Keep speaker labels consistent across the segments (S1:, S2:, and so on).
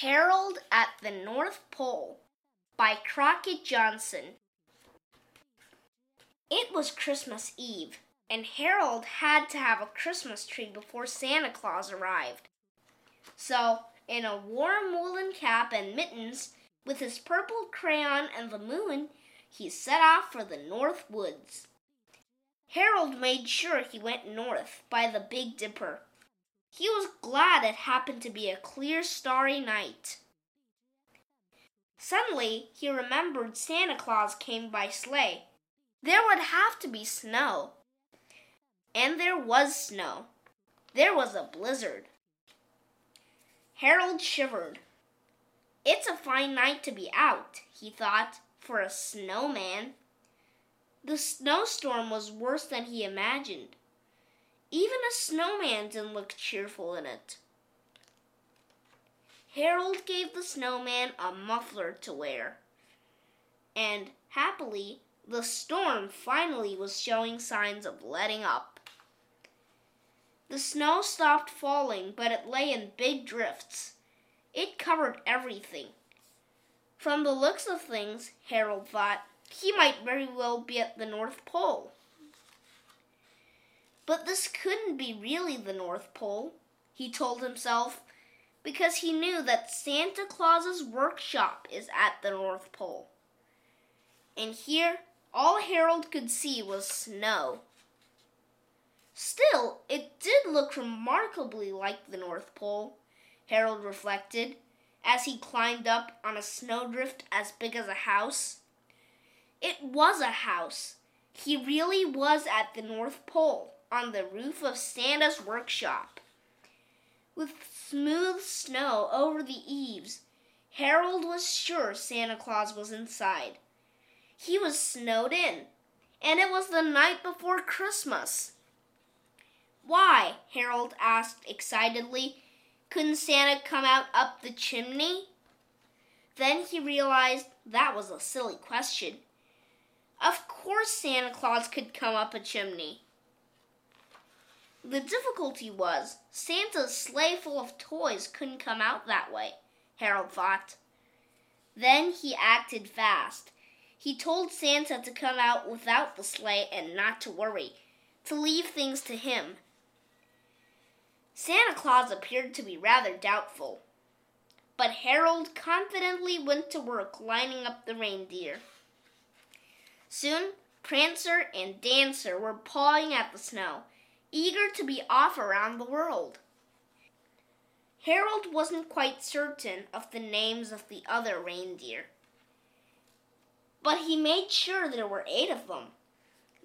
S1: Harold at the North Pole by Crockett Johnson. It was Christmas Eve, and Harold had to have a Christmas tree before Santa Claus arrived. So, in a warm woolen cap and mittens, with his purple crayon and the moon, he set off for the North Woods. Harold made sure he went north by the Big Dipper he was glad it happened to be a clear, starry night. Suddenly, he remembered Santa Claus came by sleigh. There would have to be snow. And there was snow. There was a blizzard. Harold shivered. It's a fine night to be out, he thought, for a snowman. The snowstorm was worse than he imagined. Even a snowman didn't look cheerful in it. Harold gave the snowman a muffler to wear. And happily, the storm finally was showing signs of letting up. The snow stopped falling, but it lay in big drifts. It covered everything. From the looks of things, Harold thought, he might very well be at the North Pole. But this couldn't be really the North Pole, he told himself, because he knew that Santa Claus's workshop is at the North Pole. And here, all Harold could see was snow. Still, it did look remarkably like the North Pole, Harold reflected, as he climbed up on a snowdrift as big as a house. It was a house. He really was at the North Pole on the roof of Santa's workshop. With smooth snow over the eaves, Harold was sure Santa Claus was inside. He was snowed in, and it was the night before Christmas. Why? Harold asked excitedly. Couldn't Santa come out up the chimney? Then he realized that was a silly question. Of course Santa Claus could come up a chimney. The difficulty was Santa's sleigh full of toys couldn't come out that way, Harold thought. Then he acted fast. He told Santa to come out without the sleigh and not to worry, to leave things to him. Santa Claus appeared to be rather doubtful, but Harold confidently went to work lining up the reindeer. Soon, Prancer and Dancer were pawing at the snow eager to be off around the world. Harold wasn't quite certain of the names of the other reindeer, but he made sure there were eight of them.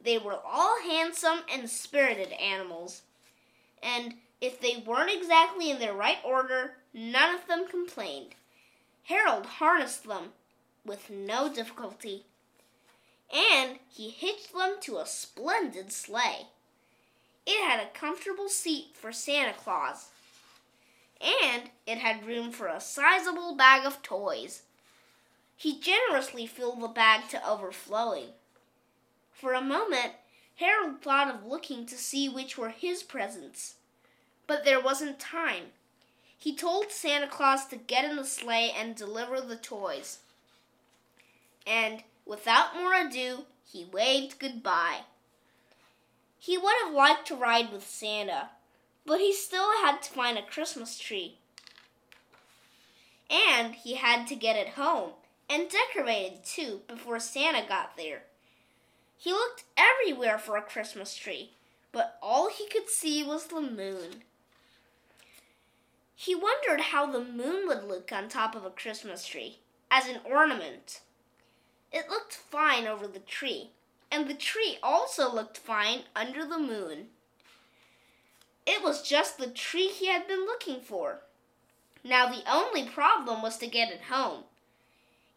S1: They were all handsome and spirited animals, and if they weren't exactly in their right order, none of them complained. Harold harnessed them with no difficulty, and he hitched them to a splendid sleigh. A comfortable seat for Santa Claus, and it had room for a sizable bag of toys. He generously filled the bag to overflowing. For a moment, Harold thought of looking to see which were his presents, but there wasn't time. He told Santa Claus to get in the sleigh and deliver the toys. And without more ado, he waved goodbye. He would have liked to ride with Santa, but he still had to find a Christmas tree. And he had to get it home and decorated too before Santa got there. He looked everywhere for a Christmas tree, but all he could see was the moon. He wondered how the moon would look on top of a Christmas tree as an ornament. It looked fine over the tree, and the tree also looked fine under the moon. It was just the tree he had been looking for. Now the only problem was to get it home.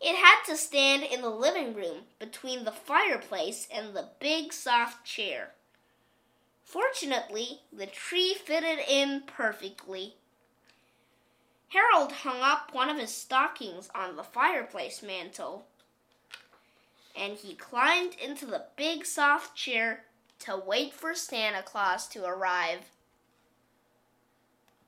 S1: It had to stand in the living room between the fireplace and the big soft chair. Fortunately, the tree fitted in perfectly. Harold hung up one of his stockings on the fireplace mantel and he climbed into the big soft chair to wait for Santa Claus to arrive.